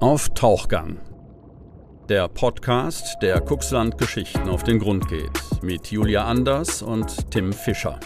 Auf Tauchgang. Der Podcast, der Kuxland Geschichten auf den Grund geht. Mit Julia Anders und Tim Fischer.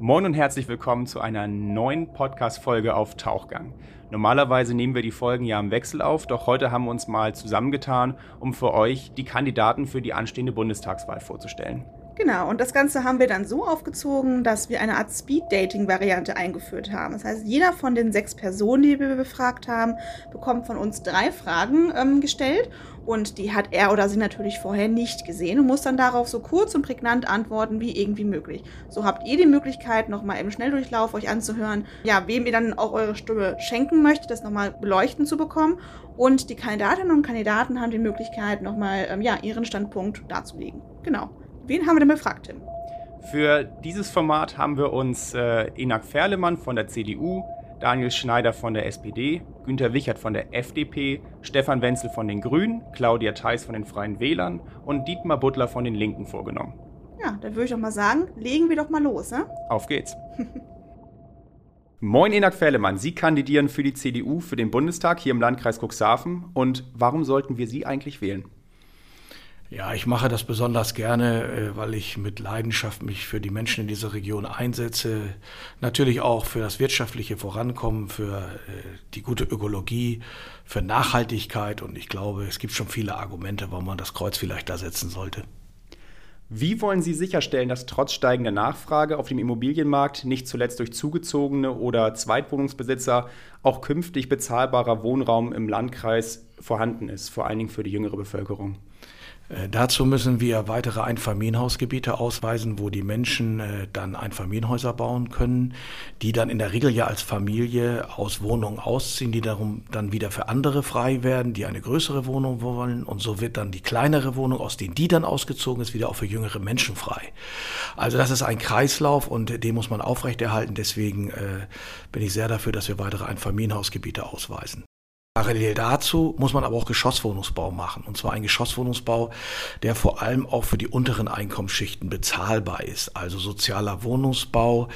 Moin und herzlich willkommen zu einer neuen Podcast-Folge auf Tauchgang. Normalerweise nehmen wir die Folgen ja im Wechsel auf, doch heute haben wir uns mal zusammengetan, um für euch die Kandidaten für die anstehende Bundestagswahl vorzustellen. Genau, und das Ganze haben wir dann so aufgezogen, dass wir eine Art Speed-Dating-Variante eingeführt haben. Das heißt, jeder von den sechs Personen, die wir befragt haben, bekommt von uns drei Fragen ähm, gestellt und die hat er oder sie natürlich vorher nicht gesehen und muss dann darauf so kurz und prägnant antworten wie irgendwie möglich. So habt ihr die Möglichkeit, nochmal im Schnelldurchlauf euch anzuhören, ja, wem ihr dann auch eure Stimme schenken möchtet, das nochmal beleuchten zu bekommen. Und die Kandidatinnen und Kandidaten haben die Möglichkeit, nochmal ähm, ja, ihren Standpunkt darzulegen. Genau. Wen haben wir denn befragt, Tim? Für dieses Format haben wir uns äh, Enak Ferlemann von der CDU, Daniel Schneider von der SPD, Günter Wichert von der FDP, Stefan Wenzel von den Grünen, Claudia Theis von den Freien Wählern und Dietmar Butler von den Linken vorgenommen. Ja, dann würde ich doch mal sagen, legen wir doch mal los, ne? Auf geht's. Moin Enak Ferlemann, Sie kandidieren für die CDU für den Bundestag hier im Landkreis Cuxhaven und warum sollten wir Sie eigentlich wählen? Ja, ich mache das besonders gerne, äh, weil ich mit Leidenschaft mich für die Menschen in dieser Region einsetze. Natürlich auch für das wirtschaftliche Vorankommen, für äh, die gute Ökologie, für Nachhaltigkeit. Und ich glaube, es gibt schon viele Argumente, warum man das Kreuz vielleicht da setzen sollte. Wie wollen Sie sicherstellen, dass trotz steigender Nachfrage auf dem Immobilienmarkt, nicht zuletzt durch zugezogene oder Zweitwohnungsbesitzer, auch künftig bezahlbarer Wohnraum im Landkreis vorhanden ist, vor allen Dingen für die jüngere Bevölkerung? Äh, dazu müssen wir weitere Einfamilienhausgebiete ausweisen, wo die Menschen äh, dann Einfamilienhäuser bauen können, die dann in der Regel ja als Familie aus Wohnungen ausziehen, die darum dann wieder für andere frei werden, die eine größere Wohnung wollen und so wird dann die kleinere Wohnung, aus denen die dann ausgezogen ist, wieder auch für jüngere Menschen frei. Also das ist ein Kreislauf und den muss man aufrechterhalten. Deswegen äh, bin ich sehr dafür, dass wir weitere Einfamilienhausgebiete ausweisen. Parallel dazu muss man aber auch Geschosswohnungsbau machen. Und zwar ein Geschosswohnungsbau, der vor allem auch für die unteren Einkommensschichten bezahlbar ist. Also sozialer Wohnungsbau,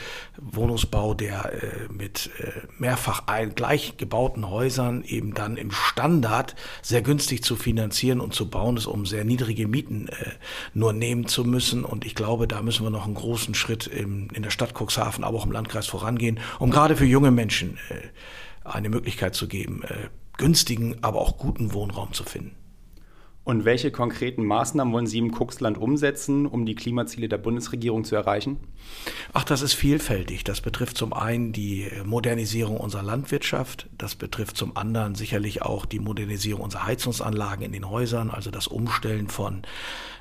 Wohnungsbau, der äh, mit äh, mehrfach ein, gleich gebauten Häusern eben dann im Standard sehr günstig zu finanzieren und zu bauen ist, um sehr niedrige Mieten äh, nur nehmen zu müssen. Und ich glaube, da müssen wir noch einen großen Schritt im, in der Stadt Cuxhaven, aber auch im Landkreis vorangehen, um gerade für junge Menschen äh, eine Möglichkeit zu geben, äh, günstigen, aber auch guten Wohnraum zu finden. Und welche konkreten Maßnahmen wollen Sie im Kuxland umsetzen, um die Klimaziele der Bundesregierung zu erreichen? Ach, das ist vielfältig. Das betrifft zum einen die Modernisierung unserer Landwirtschaft. Das betrifft zum anderen sicherlich auch die Modernisierung unserer Heizungsanlagen in den Häusern, also das Umstellen von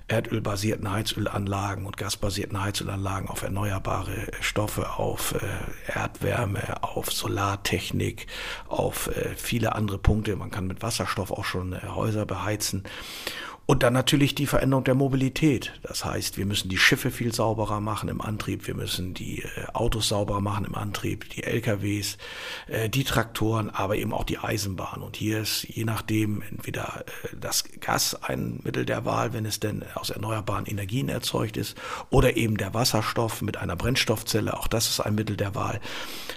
erdölbasierten Heizölanlagen und gasbasierten Heizölanlagen auf erneuerbare Stoffe, auf äh, Erdwärme, auf Solartechnik, auf äh, viele andere Punkte. Man kann mit Wasserstoff auch schon äh, Häuser beheizen. Und dann natürlich die Veränderung der Mobilität. Das heißt, wir müssen die Schiffe viel sauberer machen im Antrieb, wir müssen die äh, Autos sauberer machen im Antrieb, die LKWs, äh, die Traktoren, aber eben auch die Eisenbahn. Und hier ist je nachdem entweder äh, das Gas ein Mittel der Wahl, wenn es denn aus erneuerbaren Energien erzeugt ist, oder eben der Wasserstoff mit einer Brennstoffzelle, auch das ist ein Mittel der Wahl.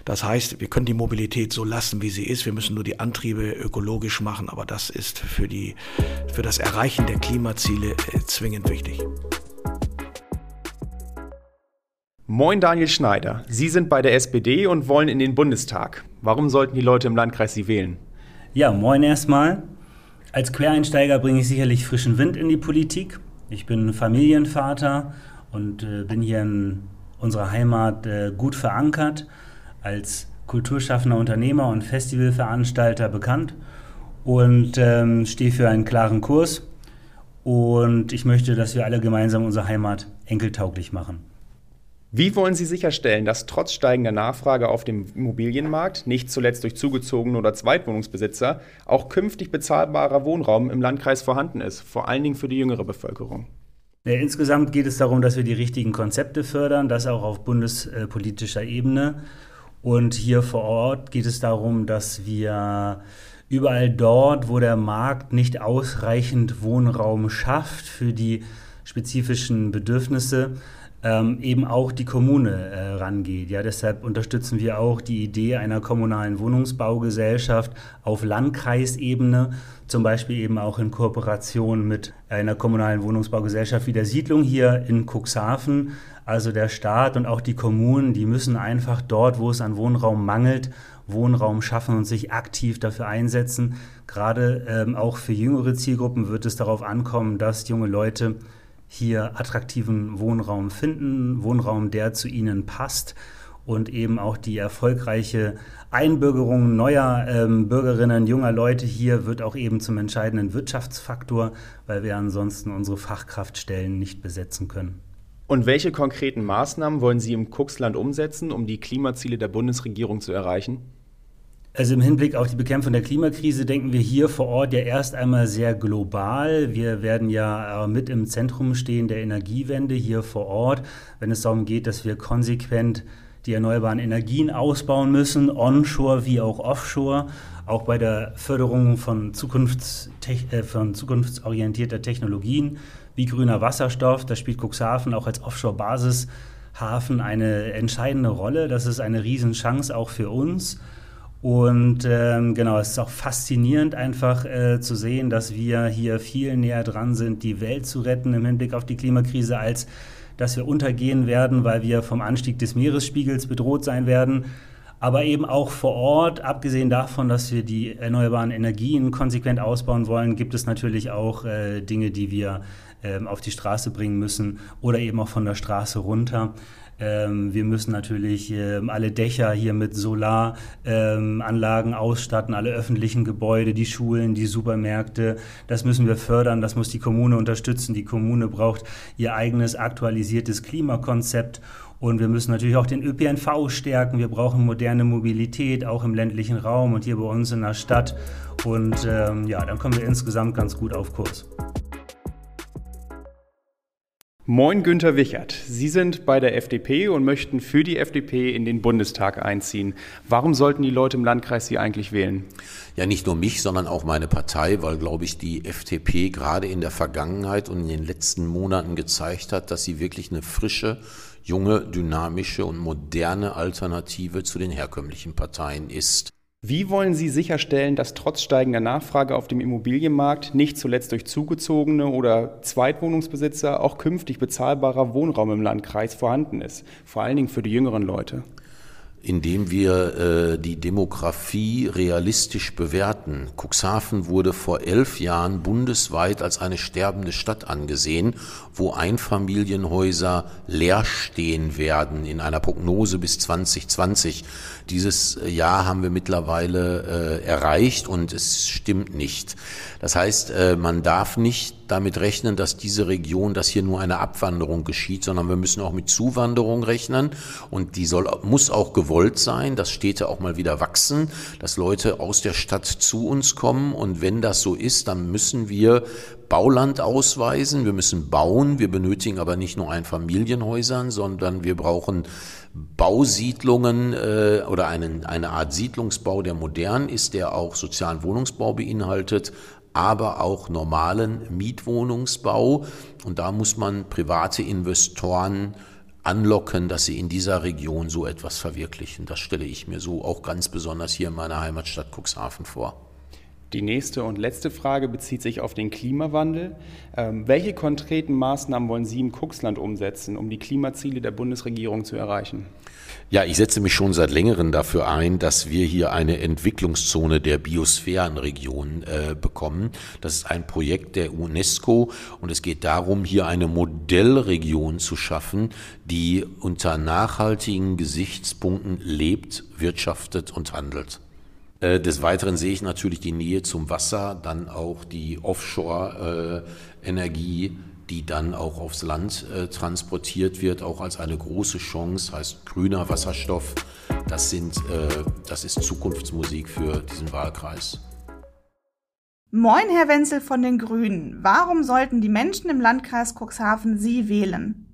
Das heißt, wir können die Mobilität so lassen, wie sie ist. Wir müssen nur die Antriebe ökologisch machen, aber das ist für die, für das Erreichen der Klimaziele äh, zwingend wichtig. Moin Daniel Schneider. Sie sind bei der SPD und wollen in den Bundestag. Warum sollten die Leute im Landkreis Sie wählen? Ja, moin erstmal. Als Quereinsteiger bringe ich sicherlich frischen Wind in die Politik. Ich bin Familienvater und äh, bin hier in unserer Heimat äh, gut verankert, als kulturschaffender Unternehmer und Festivalveranstalter bekannt und ähm, stehe für einen klaren Kurs und ich möchte, dass wir alle gemeinsam unsere Heimat enkeltauglich machen. Wie wollen Sie sicherstellen, dass trotz steigender Nachfrage auf dem Immobilienmarkt, nicht zuletzt durch zugezogene oder Zweitwohnungsbesitzer, auch künftig bezahlbarer Wohnraum im Landkreis vorhanden ist, vor allen Dingen für die jüngere Bevölkerung? Ja, insgesamt geht es darum, dass wir die richtigen Konzepte fördern, das auch auf bundespolitischer Ebene. Und hier vor Ort geht es darum, dass wir überall dort, wo der Markt nicht ausreichend Wohnraum schafft für die spezifischen Bedürfnisse, ähm, eben auch die Kommune äh, rangeht. Ja, deshalb unterstützen wir auch die Idee einer kommunalen Wohnungsbaugesellschaft auf Landkreisebene, zum Beispiel eben auch in Kooperation mit einer kommunalen Wohnungsbaugesellschaft wie der Siedlung hier in Cuxhaven. Also der Staat und auch die Kommunen, die müssen einfach dort, wo es an Wohnraum mangelt, Wohnraum schaffen und sich aktiv dafür einsetzen. Gerade ähm, auch für jüngere Zielgruppen wird es darauf ankommen, dass junge Leute hier attraktiven Wohnraum finden, Wohnraum, der zu ihnen passt und eben auch die erfolgreiche Einbürgerung neuer ähm, Bürgerinnen, junger Leute hier wird auch eben zum entscheidenden Wirtschaftsfaktor, weil wir ansonsten unsere Fachkraftstellen nicht besetzen können. Und welche konkreten Maßnahmen wollen Sie im Cuxland umsetzen, um die Klimaziele der Bundesregierung zu erreichen? Also im Hinblick auf die Bekämpfung der Klimakrise denken wir hier vor Ort ja erst einmal sehr global. Wir werden ja mit im Zentrum stehen der Energiewende hier vor Ort, wenn es darum geht, dass wir konsequent die erneuerbaren Energien ausbauen müssen, onshore wie auch offshore, auch bei der Förderung von, Zukunfts äh, von zukunftsorientierter Technologien wie grüner Wasserstoff. Da spielt Cuxhaven auch als Offshore-Basishafen eine entscheidende Rolle. Das ist eine Riesenchance auch für uns. Und ähm, genau, es ist auch faszinierend einfach äh, zu sehen, dass wir hier viel näher dran sind, die Welt zu retten im Hinblick auf die Klimakrise, als dass wir untergehen werden, weil wir vom Anstieg des Meeresspiegels bedroht sein werden. Aber eben auch vor Ort, abgesehen davon, dass wir die erneuerbaren Energien konsequent ausbauen wollen, gibt es natürlich auch äh, Dinge, die wir auf die Straße bringen müssen oder eben auch von der Straße runter. Ähm, wir müssen natürlich ähm, alle Dächer hier mit Solaranlagen ähm, ausstatten, alle öffentlichen Gebäude, die Schulen, die Supermärkte. Das müssen wir fördern, das muss die Kommune unterstützen. Die Kommune braucht ihr eigenes aktualisiertes Klimakonzept. Und wir müssen natürlich auch den ÖPNV stärken. Wir brauchen moderne Mobilität, auch im ländlichen Raum und hier bei uns in der Stadt. Und ähm, ja, dann kommen wir insgesamt ganz gut auf Kurs. Moin Günther Wichert. Sie sind bei der FDP und möchten für die FDP in den Bundestag einziehen. Warum sollten die Leute im Landkreis Sie eigentlich wählen? Ja, nicht nur mich, sondern auch meine Partei, weil, glaube ich, die FDP gerade in der Vergangenheit und in den letzten Monaten gezeigt hat, dass sie wirklich eine frische, junge, dynamische und moderne Alternative zu den herkömmlichen Parteien ist. Wie wollen Sie sicherstellen, dass trotz steigender Nachfrage auf dem Immobilienmarkt nicht zuletzt durch zugezogene oder Zweitwohnungsbesitzer auch künftig bezahlbarer Wohnraum im Landkreis vorhanden ist, vor allen Dingen für die jüngeren Leute? Indem wir äh, die Demografie realistisch bewerten. Cuxhaven wurde vor elf Jahren bundesweit als eine sterbende Stadt angesehen, wo Einfamilienhäuser leer stehen werden in einer Prognose bis 2020. Dieses Jahr haben wir mittlerweile äh, erreicht und es stimmt nicht. Das heißt, äh, man darf nicht damit rechnen, dass diese Region, dass hier nur eine Abwanderung geschieht, sondern wir müssen auch mit Zuwanderung rechnen. Und die soll, muss auch gewollt sein, dass Städte auch mal wieder wachsen, dass Leute aus der Stadt zu uns kommen. Und wenn das so ist, dann müssen wir Bauland ausweisen, wir müssen bauen, wir benötigen aber nicht nur Einfamilienhäusern, sondern wir brauchen Bausiedlungen äh, oder einen, eine Art Siedlungsbau, der modern ist, der auch sozialen Wohnungsbau beinhaltet, aber auch normalen Mietwohnungsbau. Und da muss man private Investoren anlocken, dass sie in dieser Region so etwas verwirklichen. Das stelle ich mir so auch ganz besonders hier in meiner Heimatstadt Cuxhaven vor. Die nächste und letzte Frage bezieht sich auf den Klimawandel. Ähm, welche konkreten Maßnahmen wollen Sie im Cuxland umsetzen, um die Klimaziele der Bundesregierung zu erreichen? Ja, ich setze mich schon seit längerem dafür ein, dass wir hier eine Entwicklungszone der Biosphärenregion äh, bekommen. Das ist ein Projekt der UNESCO und es geht darum, hier eine Modellregion zu schaffen, die unter nachhaltigen Gesichtspunkten lebt, wirtschaftet und handelt. Äh, des Weiteren sehe ich natürlich die Nähe zum Wasser, dann auch die Offshore-Energie, die dann auch aufs Land äh, transportiert wird, auch als eine große Chance, heißt grüner Wasserstoff. Das, sind, äh, das ist Zukunftsmusik für diesen Wahlkreis. Moin, Herr Wenzel von den Grünen. Warum sollten die Menschen im Landkreis Cuxhaven Sie wählen?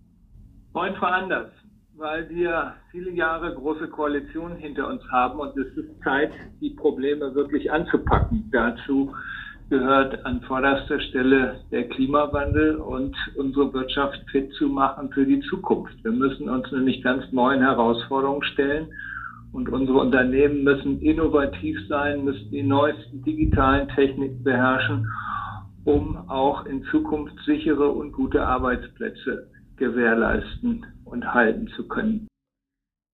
Moin, Frau Anders weil wir viele Jahre große Koalitionen hinter uns haben und es ist Zeit, die Probleme wirklich anzupacken. Dazu gehört an vorderster Stelle der Klimawandel und unsere Wirtschaft fit zu machen für die Zukunft. Wir müssen uns nämlich ganz neuen Herausforderungen stellen und unsere Unternehmen müssen innovativ sein, müssen die neuesten digitalen Techniken beherrschen, um auch in Zukunft sichere und gute Arbeitsplätze gewährleisten und halten zu können.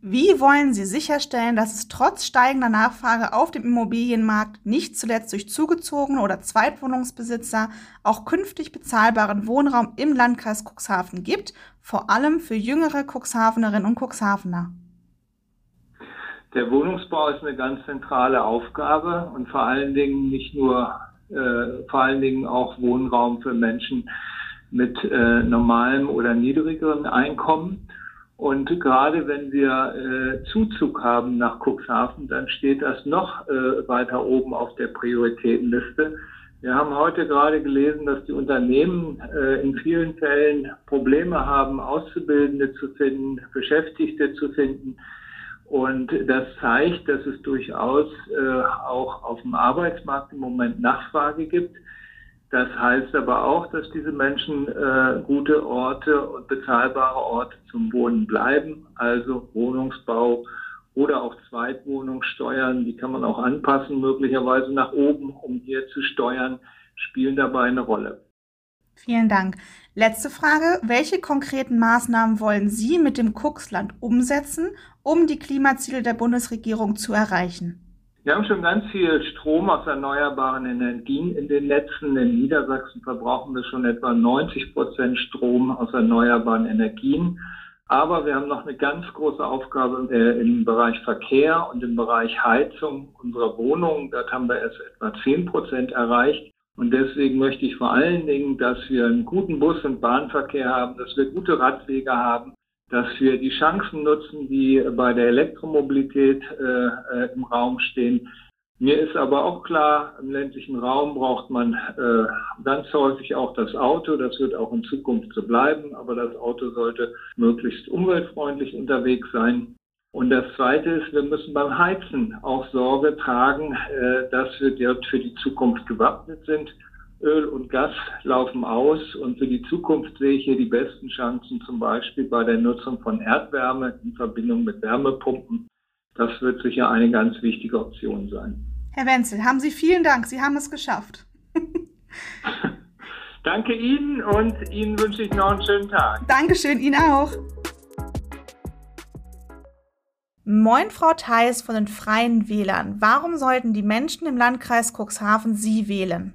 Wie wollen Sie sicherstellen, dass es trotz steigender Nachfrage auf dem Immobilienmarkt nicht zuletzt durch zugezogene oder Zweitwohnungsbesitzer auch künftig bezahlbaren Wohnraum im Landkreis Cuxhaven gibt, vor allem für jüngere Cuxhavenerinnen und Cuxhavener? Der Wohnungsbau ist eine ganz zentrale Aufgabe und vor allen Dingen nicht nur, äh, vor allen Dingen auch Wohnraum für Menschen mit äh, normalem oder niedrigeren Einkommen. Und gerade wenn wir äh, Zuzug haben nach Cuxhaven, dann steht das noch äh, weiter oben auf der Prioritätenliste. Wir haben heute gerade gelesen, dass die Unternehmen äh, in vielen Fällen Probleme haben, Auszubildende zu finden, Beschäftigte zu finden. Und das zeigt, dass es durchaus äh, auch auf dem Arbeitsmarkt im Moment Nachfrage gibt. Das heißt aber auch, dass diese Menschen äh, gute Orte und bezahlbare Orte zum Wohnen bleiben, also Wohnungsbau oder auch Zweitwohnungssteuern, die kann man auch anpassen, möglicherweise nach oben, um hier zu steuern, spielen dabei eine Rolle. Vielen Dank. Letzte Frage. Welche konkreten Maßnahmen wollen Sie mit dem Kuxland umsetzen, um die Klimaziele der Bundesregierung zu erreichen? Wir haben schon ganz viel Strom aus erneuerbaren Energien in den Netzen. In Niedersachsen verbrauchen wir schon etwa 90 Prozent Strom aus erneuerbaren Energien. Aber wir haben noch eine ganz große Aufgabe äh, im Bereich Verkehr und im Bereich Heizung unserer Wohnungen. Dort haben wir erst etwa 10 Prozent erreicht. Und deswegen möchte ich vor allen Dingen, dass wir einen guten Bus- und Bahnverkehr haben, dass wir gute Radwege haben, dass wir die Chancen nutzen, die bei der Elektromobilität äh, äh, im Raum stehen. Mir ist aber auch klar, im ländlichen Raum braucht man äh, ganz häufig auch das Auto. Das wird auch in Zukunft so bleiben, aber das Auto sollte möglichst umweltfreundlich unterwegs sein. Und das Zweite ist, wir müssen beim Heizen auch Sorge tragen, äh, dass wir dort für die Zukunft gewappnet sind. Öl und Gas laufen aus und für die Zukunft sehe ich hier die besten Chancen zum Beispiel bei der Nutzung von Erdwärme in Verbindung mit Wärmepumpen. Das wird sicher eine ganz wichtige Option sein. Herr Wenzel, haben Sie vielen Dank. Sie haben es geschafft. Danke Ihnen und Ihnen wünsche ich noch einen schönen Tag. Dankeschön, Ihnen auch. Moin, Frau Theis von den Freien Wählern. Warum sollten die Menschen im Landkreis Cuxhaven Sie wählen?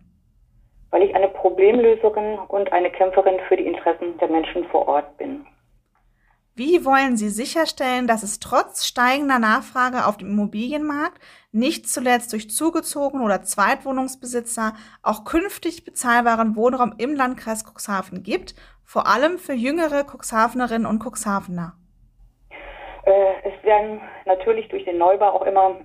Weil ich eine Problemlöserin und eine Kämpferin für die Interessen der Menschen vor Ort bin. Wie wollen Sie sicherstellen, dass es trotz steigender Nachfrage auf dem Immobilienmarkt, nicht zuletzt durch zugezogene oder Zweitwohnungsbesitzer, auch künftig bezahlbaren Wohnraum im Landkreis Cuxhaven gibt, vor allem für jüngere Cuxhavenerinnen und Cuxhavener? Äh, es werden natürlich durch den Neubau auch immer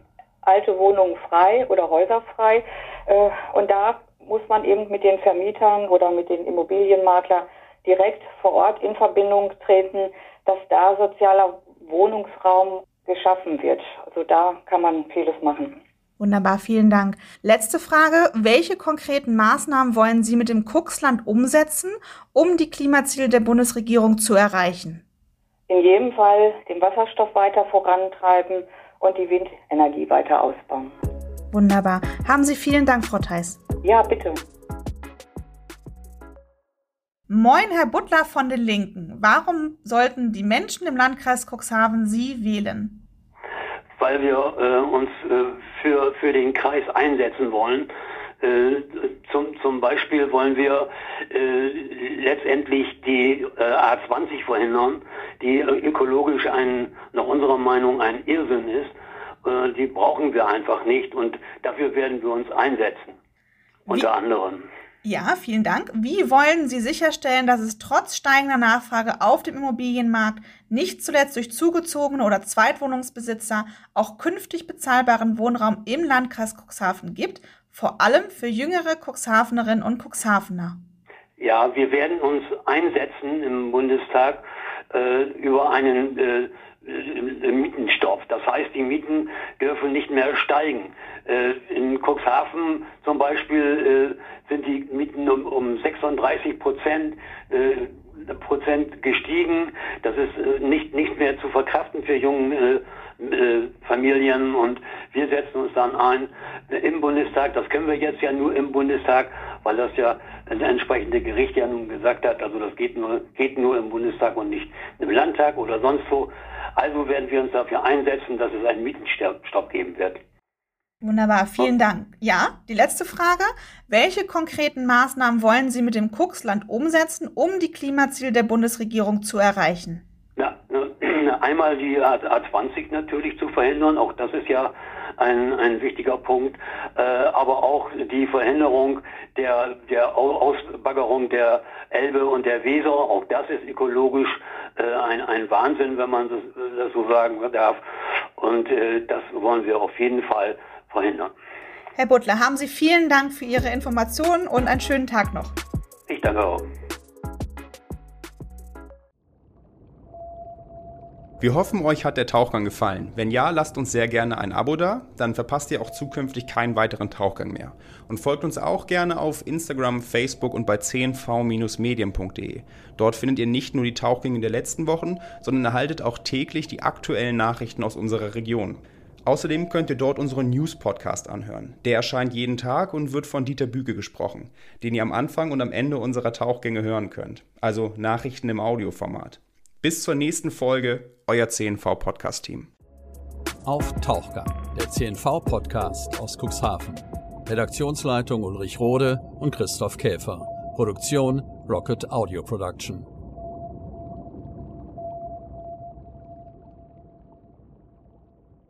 alte Wohnungen frei oder Häuser frei. Äh, und da muss man eben mit den Vermietern oder mit den Immobilienmaklern direkt vor Ort in Verbindung treten, dass da sozialer Wohnungsraum geschaffen wird. Also da kann man vieles machen. Wunderbar, vielen Dank. Letzte Frage. Welche konkreten Maßnahmen wollen Sie mit dem Kuxland umsetzen, um die Klimaziele der Bundesregierung zu erreichen? In jedem Fall den Wasserstoff weiter vorantreiben und die Windenergie weiter ausbauen. Wunderbar. Haben Sie vielen Dank, Frau Theis. Ja, bitte. Moin, Herr Butler von den Linken. Warum sollten die Menschen im Landkreis Cuxhaven Sie wählen? Weil wir äh, uns äh, für, für den Kreis einsetzen wollen. Äh, zum, zum Beispiel wollen wir äh, letztendlich die äh, A20 verhindern, die ökologisch ein, nach unserer Meinung ein Irrsinn ist. Äh, die brauchen wir einfach nicht und dafür werden wir uns einsetzen. Unter Wie? anderem. Ja, vielen Dank. Wie wollen Sie sicherstellen, dass es trotz steigender Nachfrage auf dem Immobilienmarkt, nicht zuletzt durch zugezogene oder Zweitwohnungsbesitzer, auch künftig bezahlbaren Wohnraum im Landkreis Cuxhaven gibt, vor allem für jüngere Cuxhavenerinnen und Cuxhavener? Ja, wir werden uns einsetzen im Bundestag äh, über einen äh, Mietenstopp. Das heißt, die Mieten dürfen nicht mehr steigen. Äh, in Cuxhaven zum Beispiel äh, sind die Mieten um, um 36 Prozent äh, Prozent gestiegen. Das ist äh, nicht, nicht mehr zu verkraften für junge äh, äh, Familien und wir setzen uns dann ein im Bundestag. Das können wir jetzt ja nur im Bundestag, weil das ja ein entsprechende Gericht ja nun gesagt hat. Also das geht nur, geht nur im Bundestag und nicht im Landtag oder sonst wo. Also werden wir uns dafür einsetzen, dass es einen Mietenstopp geben wird. Wunderbar, vielen Dank. Ja, die letzte Frage. Welche konkreten Maßnahmen wollen Sie mit dem Kuxland umsetzen, um die Klimaziele der Bundesregierung zu erreichen? Ja, einmal die A20 natürlich zu verhindern, auch das ist ja ein, ein wichtiger Punkt, äh, aber auch die Verhinderung der, der Ausbaggerung der Elbe und der Weser, auch das ist ökologisch äh, ein, ein Wahnsinn, wenn man das, das so sagen darf. Und äh, das wollen wir auf jeden Fall verhindern. Herr Butler, haben Sie vielen Dank für Ihre Informationen und einen schönen Tag noch. Ich danke auch. Wir hoffen, euch hat der Tauchgang gefallen. Wenn ja, lasst uns sehr gerne ein Abo da, dann verpasst ihr auch zukünftig keinen weiteren Tauchgang mehr. Und folgt uns auch gerne auf Instagram, Facebook und bei 10v-medien.de. Dort findet ihr nicht nur die Tauchgänge der letzten Wochen, sondern erhaltet auch täglich die aktuellen Nachrichten aus unserer Region. Außerdem könnt ihr dort unseren News-Podcast anhören. Der erscheint jeden Tag und wird von Dieter Büge gesprochen, den ihr am Anfang und am Ende unserer Tauchgänge hören könnt. Also Nachrichten im Audioformat. Bis zur nächsten Folge, euer CNV-Podcast-Team. Auf Tauchgang, der CNV-Podcast aus Cuxhaven. Redaktionsleitung Ulrich Rode und Christoph Käfer. Produktion Rocket Audio Production.